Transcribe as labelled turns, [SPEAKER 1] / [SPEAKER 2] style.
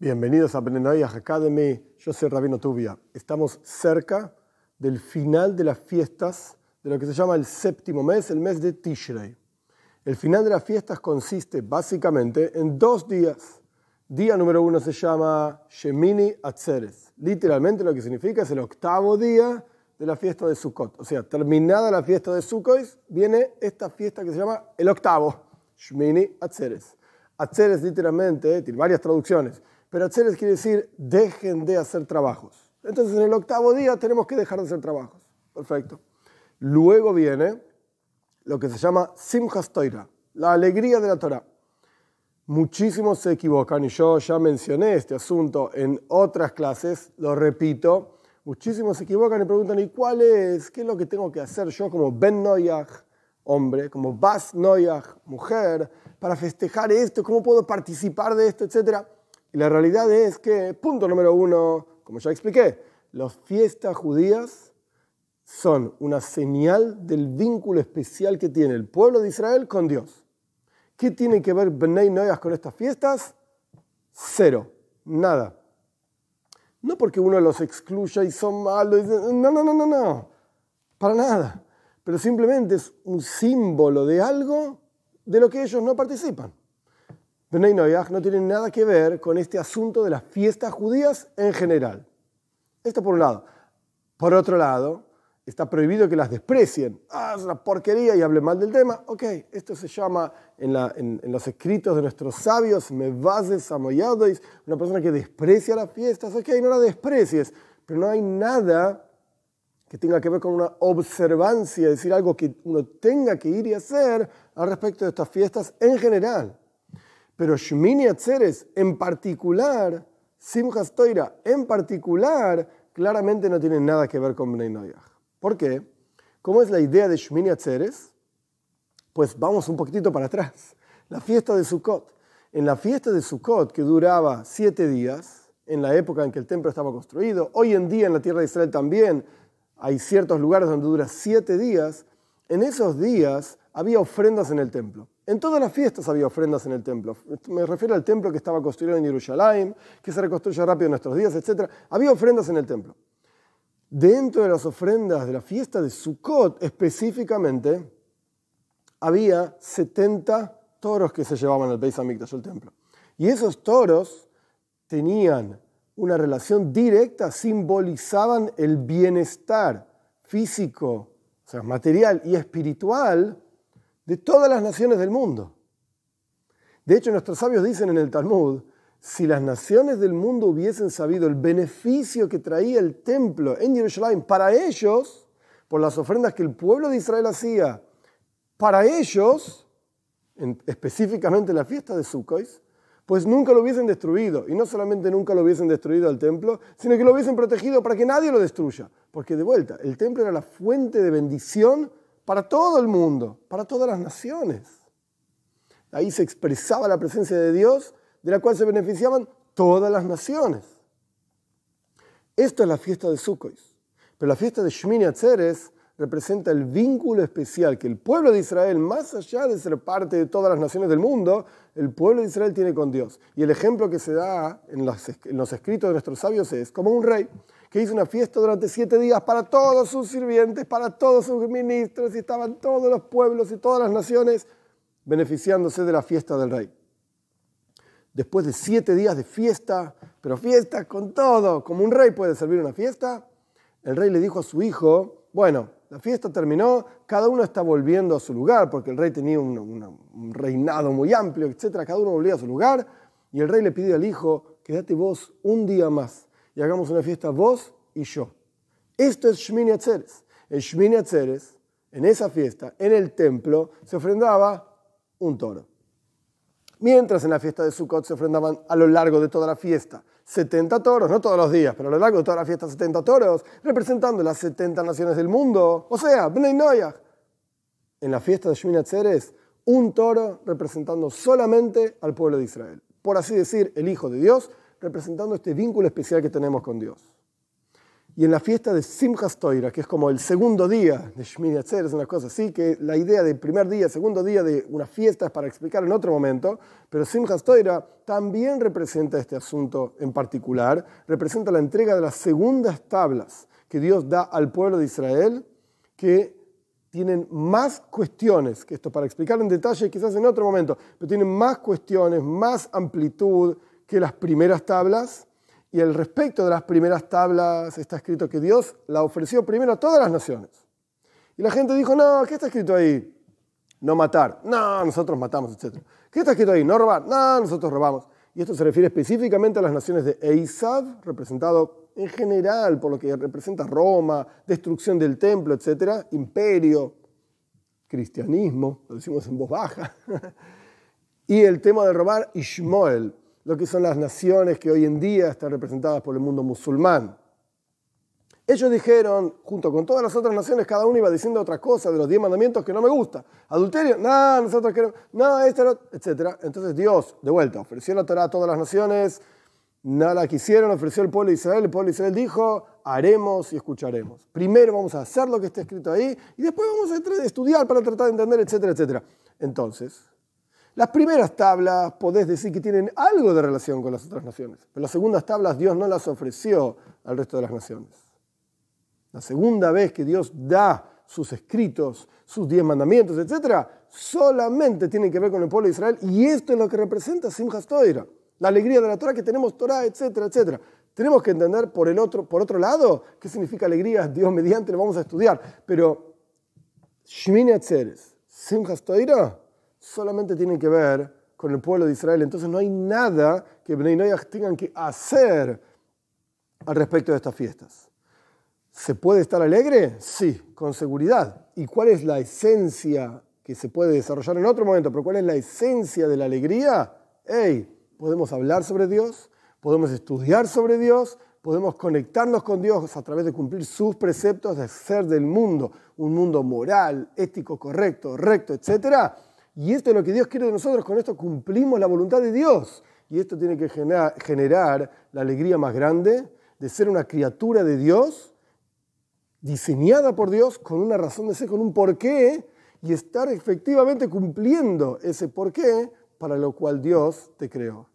[SPEAKER 1] Bienvenidos a Benenoyah Academy. Yo soy Rabino Tubia. Estamos cerca del final de las fiestas de lo que se llama el séptimo mes, el mes de Tishrei. El final de las fiestas consiste básicamente en dos días. Día número uno se llama Shemini Atzeres. Literalmente lo que significa es el octavo día de la fiesta de Sukkot. O sea, terminada la fiesta de Sukkot, viene esta fiesta que se llama el octavo, Shemini Atzeres. Atzeres literalmente tiene varias traducciones pero Atzeres quiere decir dejen de hacer trabajos. Entonces en el octavo día tenemos que dejar de hacer trabajos. Perfecto. Luego viene lo que se llama Simchas la alegría de la Torah. Muchísimos se equivocan y yo ya mencioné este asunto en otras clases, lo repito. Muchísimos se equivocan y preguntan, ¿y cuál es? ¿Qué es lo que tengo que hacer yo como Ben Noyach, hombre, como Bas Noyach, mujer, para festejar esto? ¿Cómo puedo participar de esto? Etcétera. Y la realidad es que, punto número uno, como ya expliqué, las fiestas judías son una señal del vínculo especial que tiene el pueblo de Israel con Dios. ¿Qué tiene que ver Bnei Noyas con estas fiestas? Cero, nada. No porque uno los excluya y son malos, no, no, no, no, no, para nada. Pero simplemente es un símbolo de algo de lo que ellos no participan. Bnei Noyaj no tiene nada que ver con este asunto de las fiestas judías en general. Esto por un lado. Por otro lado, está prohibido que las desprecien. Ah, es una porquería y hable mal del tema. Ok, esto se llama en, los escritos de nuestros sabios, me bases amoyadois, una persona que desprecia las fiestas. Ok, no la desprecies, pero no hay nada que tenga que ver con una observancia, decir algo que uno tenga que ir y hacer al respecto de estas fiestas en general. Pero Shmini Atzeres en particular, Simchas Toira en particular, claramente no tiene nada que ver con Bnei Noyach. ¿Por qué? ¿Cómo es la idea de Shmini Atzeres? Pues vamos un poquitito para atrás. La fiesta de Sukkot. En la fiesta de Sukkot, que duraba siete días, en la época en que el templo estaba construido, hoy en día en la tierra de Israel también hay ciertos lugares donde dura siete días, en esos días había ofrendas en el templo. En todas las fiestas había ofrendas en el templo. Me refiero al templo que estaba construido en Jerusalén, que se reconstruye rápido en nuestros días, etc. Había ofrendas en el templo. Dentro de las ofrendas de la fiesta de Sukkot, específicamente, había 70 toros que se llevaban al Beis Hamikdash, el templo. Y esos toros tenían una relación directa, simbolizaban el bienestar físico, o sea, material y espiritual de todas las naciones del mundo. De hecho, nuestros sabios dicen en el Talmud, si las naciones del mundo hubiesen sabido el beneficio que traía el templo en Jerusalén para ellos, por las ofrendas que el pueblo de Israel hacía, para ellos, específicamente la fiesta de Sukkot, pues nunca lo hubiesen destruido. Y no solamente nunca lo hubiesen destruido al templo, sino que lo hubiesen protegido para que nadie lo destruya. Porque de vuelta, el templo era la fuente de bendición para todo el mundo, para todas las naciones. Ahí se expresaba la presencia de Dios, de la cual se beneficiaban todas las naciones. Esto es la fiesta de Sukkot. Pero la fiesta de Shmini Atzeres representa el vínculo especial que el pueblo de Israel, más allá de ser parte de todas las naciones del mundo, el pueblo de Israel tiene con Dios. Y el ejemplo que se da en los, escritos de nuestros sabios es como un rey que hizo una fiesta durante siete días para todos sus sirvientes, para todos sus ministros, y estaban todos los pueblos y todas las naciones beneficiándose de la fiesta del rey. Después de siete días de fiesta, pero fiesta con todo, como un rey puede servir una fiesta, el rey le dijo a su hijo, bueno, la fiesta terminó, cada uno está volviendo a su lugar, porque el rey tenía un, reinado muy amplio, etc. Cada uno volvía a su lugar, y el rey le pidió al hijo, quédate vos un día más y hagamos una fiesta vos y yo. Esto es Shmini Atzeres. En Shmini Atzeres, en esa fiesta, en el templo, se ofrendaba un toro. Mientras en la fiesta de Sukkot se ofrendaban a lo largo de toda la fiesta 70 toros, no todos los días, pero a lo largo de toda la fiesta 70 toros, representando las 70 naciones del mundo, o sea, Bnei Noyach. En la fiesta de Shmini Atzeres, un toro representando solamente al pueblo de Israel. Por así decir, el Hijo de Dios representando este vínculo especial que tenemos con Dios. Y en la fiesta de Simchas Toira, que es como el segundo día de Shmini Atzer, es una cosa así, que la idea del primer día, segundo día de una fiesta es para explicar en otro momento, pero Simchas Toira también representa este asunto en particular, representa la entrega de las segundas tablas que Dios da al pueblo de Israel, que tienen más cuestiones, que esto para explicar en detalle quizás en otro momento, pero tienen más cuestiones, más amplitud que las primeras tablas y el respecto de las primeras tablas está escrito que Dios la ofreció primero a todas las naciones. Y la gente dijo, no, ¿qué está escrito ahí? No matar. No, nosotros matamos, etc. ¿Qué está escrito ahí? No robar. No, nosotros robamos. Y esto se refiere específicamente a las naciones de Eisav, representado en general por lo que representa Roma, destrucción del templo, etc. Imperio, cristianismo, lo decimos en voz baja. y el tema de robar Ishmael, lo que son las naciones que hoy en día están representadas por el mundo musulmán. Ellos dijeron, junto con todas las otras naciones, cada uno iba diciendo otra cosa de los diez mandamientos que no me gusta. Adulterio, no, nosotros queremos, no, esto, etc. Entonces Dios, de vuelta, ofreció la Torah a todas las naciones, nada quisieron, ofreció el pueblo de Israel, el pueblo de Israel dijo, haremos y escucharemos. Primero vamos a hacer lo que está escrito ahí y después vamos a estudiar para tratar de entender, etcétera, etcétera. Entonces, las primeras tablas podés decir que tienen algo de relación con las otras naciones, pero las segundas tablas Dios no las ofreció al resto de las naciones. La segunda vez que Dios da sus escritos, sus diez mandamientos, etc., solamente tienen que ver con el pueblo de Israel y esto es lo que representa Simchas Toira, la alegría de la Torah que tenemos Torah, etcétera, etcétera. Tenemos que entender por, el otro, por otro lado qué significa alegría, Dios mediante, lo vamos a estudiar, pero Shmini Atzeres, Simchas solamente tienen que ver con el pueblo de Israel. Entonces no hay nada que Bnei tengan que hacer al respecto de estas fiestas. ¿Se puede estar alegre? Sí, con seguridad. ¿Y cuál es la esencia que se puede desarrollar en otro momento? Pero ¿cuál es la esencia de la alegría? Hey, podemos hablar sobre Dios, podemos estudiar sobre Dios, podemos conectarnos con Dios a través de cumplir sus preceptos de ser del mundo, un mundo moral, ético, correcto, recto, etcétera y esto es lo que Dios quiere de nosotros, con esto cumplimos la voluntad de Dios. Y esto tiene que generar, la alegría más grande de ser una criatura de Dios, diseñada por Dios, con una razón de ser, con un porqué, y estar efectivamente cumpliendo ese porqué para lo cual Dios te creó.